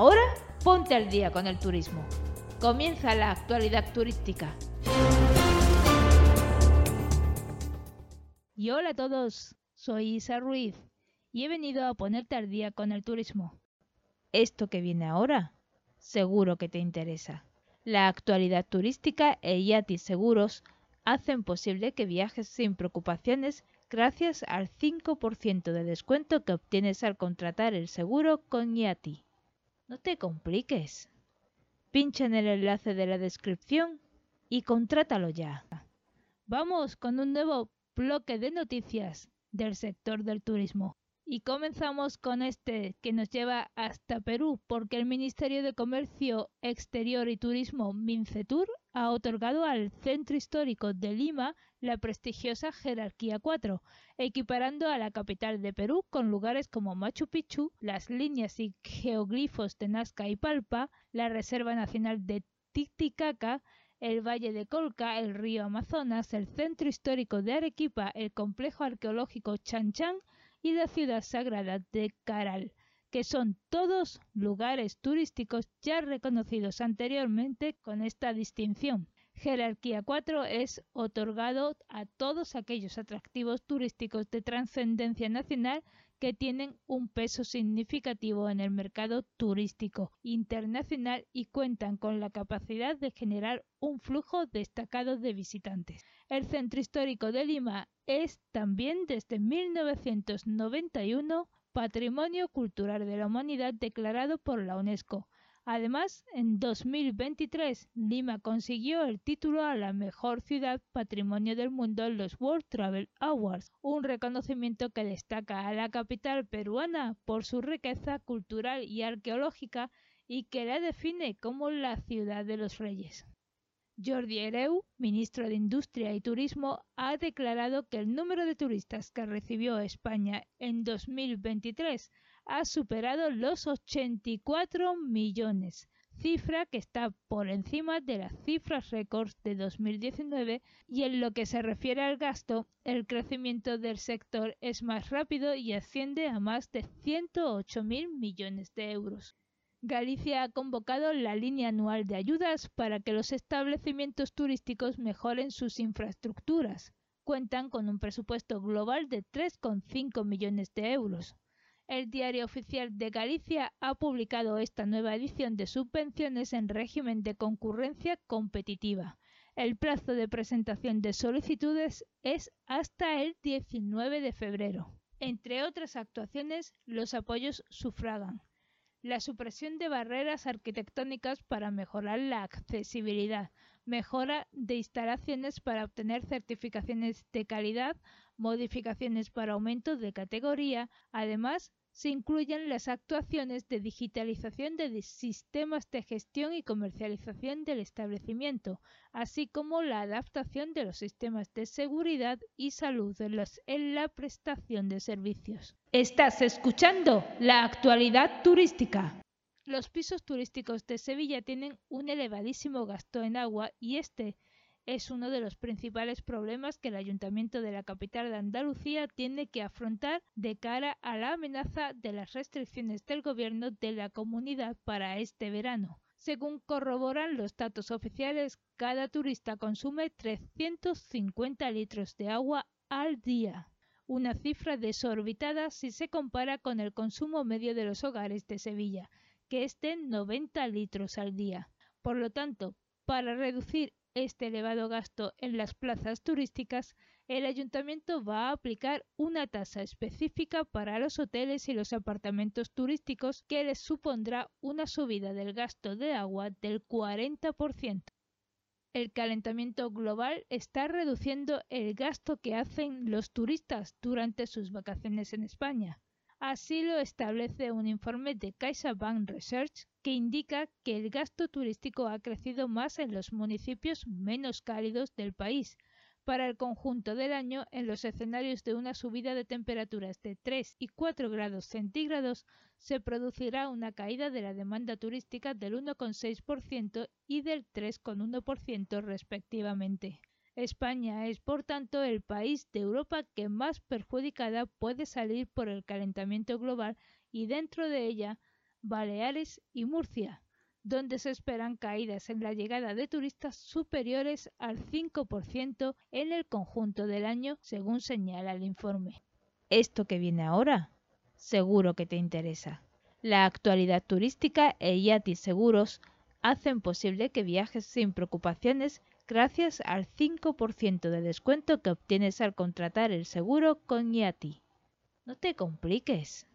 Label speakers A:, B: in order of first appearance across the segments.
A: Ahora ponte al día con el turismo. Comienza la actualidad turística. Y hola a todos, soy Isa Ruiz y he venido a ponerte al día con el turismo. Esto que viene ahora, seguro que te interesa. La actualidad turística e Yati Seguros hacen posible que viajes sin preocupaciones gracias al 5% de descuento que obtienes al contratar el seguro con Yati. No te compliques. Pincha en el enlace de la descripción y contrátalo ya. Vamos con un nuevo bloque de noticias del sector del turismo. Y comenzamos con este que nos lleva hasta Perú, porque el Ministerio de Comercio Exterior y Turismo, MINCETUR, ha otorgado al Centro Histórico de Lima la prestigiosa Jerarquía 4, equiparando a la capital de Perú con lugares como Machu Picchu, las líneas y geoglifos de Nazca y Palpa, la Reserva Nacional de Titicaca, el Valle de Colca, el río Amazonas, el Centro Histórico de Arequipa, el Complejo Arqueológico Chan Chan, y la ciudad sagrada de Caral, que son todos lugares turísticos ya reconocidos anteriormente con esta distinción. Jerarquía 4 es otorgado a todos aquellos atractivos turísticos de trascendencia nacional que tienen un peso significativo en el mercado turístico internacional y cuentan con la capacidad de generar un flujo destacado de visitantes. El Centro Histórico de Lima es también desde 1991 Patrimonio Cultural de la Humanidad declarado por la UNESCO Además, en 2023, Lima consiguió el título a la mejor ciudad patrimonio del mundo en los World Travel Awards, un reconocimiento que destaca a la capital peruana por su riqueza cultural y arqueológica y que la define como la ciudad de los reyes. Jordi Hereu, ministro de Industria y Turismo, ha declarado que el número de turistas que recibió España en 2023 ha superado los 84 millones, cifra que está por encima de las cifras récords de 2019 y en lo que se refiere al gasto, el crecimiento del sector es más rápido y asciende a más de 108 mil millones de euros. Galicia ha convocado la línea anual de ayudas para que los establecimientos turísticos mejoren sus infraestructuras. Cuentan con un presupuesto global de 3,5 millones de euros. El Diario Oficial de Galicia ha publicado esta nueva edición de subvenciones en régimen de concurrencia competitiva. El plazo de presentación de solicitudes es hasta el 19 de febrero. Entre otras actuaciones, los apoyos sufragan la supresión de barreras arquitectónicas para mejorar la accesibilidad, mejora de instalaciones para obtener certificaciones de calidad, modificaciones para aumento de categoría, además se incluyen las actuaciones de digitalización de sistemas de gestión y comercialización del establecimiento, así como la adaptación de los sistemas de seguridad y salud en, la prestación de servicios. Estás escuchando la actualidad turística. Los pisos turísticos de Sevilla tienen un elevadísimo gasto en agua y este es uno de los principales problemas que el ayuntamiento de la capital de Andalucía tiene que afrontar de cara a la amenaza de las restricciones del gobierno de la comunidad para este verano. Según corroboran los datos oficiales, cada turista consume 350 litros de agua al día, una cifra desorbitada si se compara con el consumo medio de los hogares de Sevilla, que es de 90 litros al día. Por lo tanto, para reducir este elevado gasto en las plazas turísticas, el ayuntamiento va a aplicar una tasa específica para los hoteles y los apartamentos turísticos que les supondrá una subida del gasto de agua del 40%. El calentamiento global está reduciendo el gasto que hacen los turistas durante sus vacaciones en España. Así lo establece un informe de CaixaBank Research que indica que el gasto turístico ha crecido más en los municipios menos cálidos del país. Para el conjunto del año, en los escenarios de una subida de temperaturas de 3 y 4 grados centígrados, se producirá una caída de la demanda turística del 1,6% y del 3,1% respectivamente. España es, por tanto, el país de Europa que más perjudicada puede salir por el calentamiento global y dentro de ella Baleares y Murcia, donde se esperan caídas en la llegada de turistas superiores al 5% en el conjunto del año, según señala el informe. Esto que viene ahora, seguro que te interesa. La actualidad turística e Yati Seguros hacen posible que viajes sin preocupaciones gracias al 5% de descuento que obtienes al contratar el seguro con Yati. No te compliques.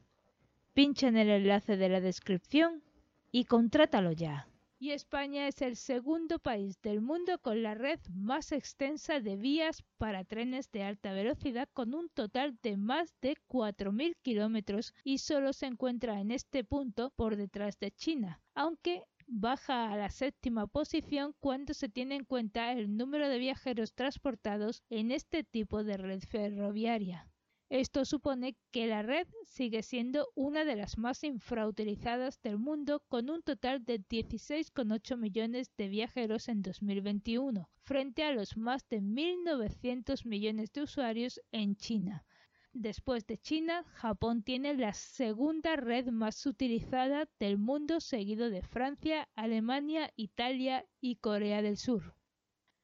A: Pincha en el enlace de la descripción y contrátalo ya. Y España es el segundo país del mundo con la red más extensa de vías para trenes de alta velocidad con un total de más de 4.000 kilómetros y solo se encuentra en este punto por detrás de China, aunque baja a la séptima posición cuando se tiene en cuenta el número de viajeros transportados en este tipo de red ferroviaria. Esto supone que la red sigue siendo una de las más infrautilizadas del mundo con un total de 16,8 millones de viajeros en 2021, frente a los más de 1.900 millones de usuarios en China. Después de China, Japón tiene la segunda red más utilizada del mundo seguido de Francia, Alemania, Italia y Corea del Sur.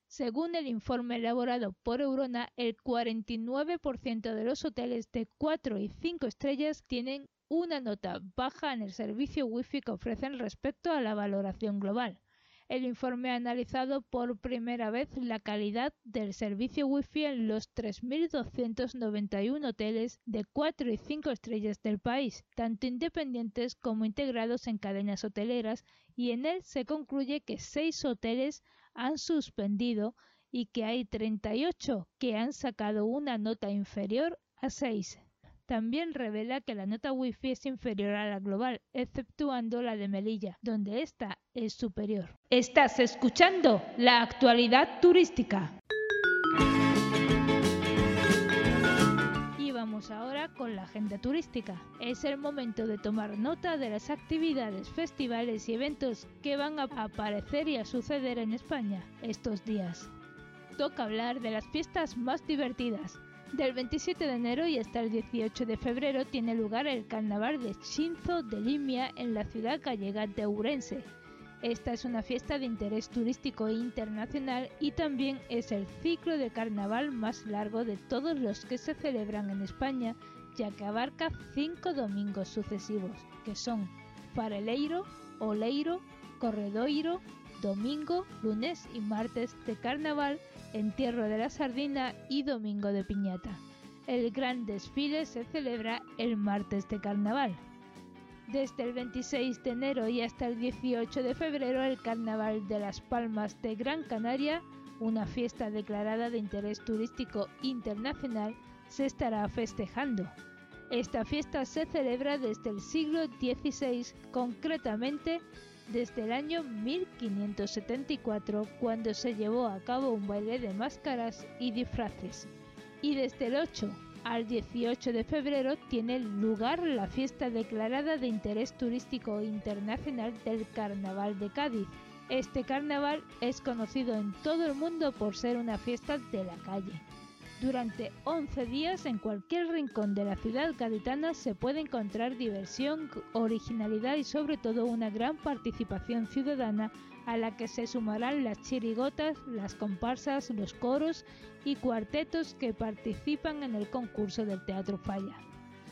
A: Según el informe elaborado por Eurona, el 49% de los hoteles de 4 y 5 estrellas tienen una nota baja en el servicio Wi-Fi que ofrecen respecto a la valoración global. El informe ha analizado por primera vez la calidad del servicio Wi-Fi en los 3.291 hoteles de 4 y 5 estrellas del país, tanto independientes como integrados en cadenas hoteleras, y en él se concluye que 6 hoteles han suspendido y que hay 38 que han sacado una nota inferior a 6. También revela que la nota Wi-Fi es inferior a la global, exceptuando la de Melilla, donde esta es superior. Estás escuchando la actualidad turística. Vamos ahora con la agenda turística. Es el momento de tomar nota de las actividades, festivales y eventos que van a aparecer y a suceder en España estos días. Toca hablar de las fiestas más divertidas, del 27 de enero y hasta el 18 de febrero tiene lugar el carnaval de Shinzo de Limia en la ciudad gallega de Ourense. Esta es una fiesta de interés turístico internacional y también es el ciclo de carnaval más largo de todos los que se celebran en España, ya que abarca cinco domingos sucesivos, que son Fareleiro, Oleiro, Corredoiro, Domingo, lunes y martes de carnaval Entierro de la Sardina y Domingo de Piñata. El gran desfile se celebra el martes de carnaval. Desde el 26 de enero y hasta el 18 de febrero el Carnaval de las Palmas de Gran Canaria, una fiesta declarada de interés turístico internacional, se estará festejando. Esta fiesta se celebra desde el siglo XVI, concretamente desde el año 1574 cuando se llevó a cabo un baile de máscaras y disfraces. Y desde el 8 al 18 de febrero tiene lugar la fiesta declarada de interés turístico internacional del Carnaval de Cádiz. Este carnaval es conocido en todo el mundo por ser una fiesta de la calle. Durante 11 días en cualquier rincón de la ciudad gaditana se puede encontrar diversión, originalidad y sobre todo una gran participación ciudadana a la que se sumarán las chirigotas, las comparsas, los coros y cuartetos que participan en el concurso del Teatro Falla.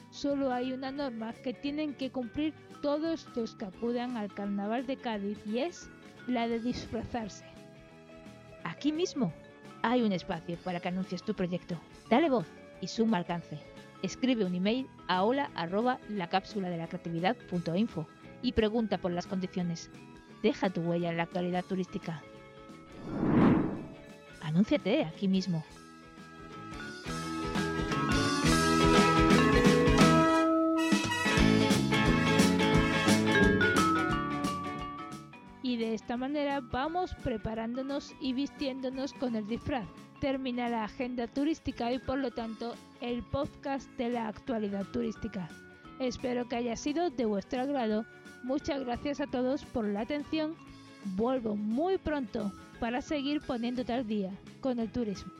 A: Solo hay una norma que tienen que cumplir todos los que acudan al Carnaval de Cádiz y es la de disfrazarse. Aquí mismo, hay un espacio para que anuncies tu proyecto. Dale voz y suma alcance. Escribe un email a hola y pregunta por las condiciones. Deja tu huella en la actualidad turística. Anúnciate aquí mismo. Esta manera vamos preparándonos y vistiéndonos con el disfraz. Termina la agenda turística y por lo tanto el podcast de la actualidad turística. Espero que haya sido de vuestro agrado. Muchas gracias a todos por la atención. Vuelvo muy pronto para seguir poniéndote al día con el turismo.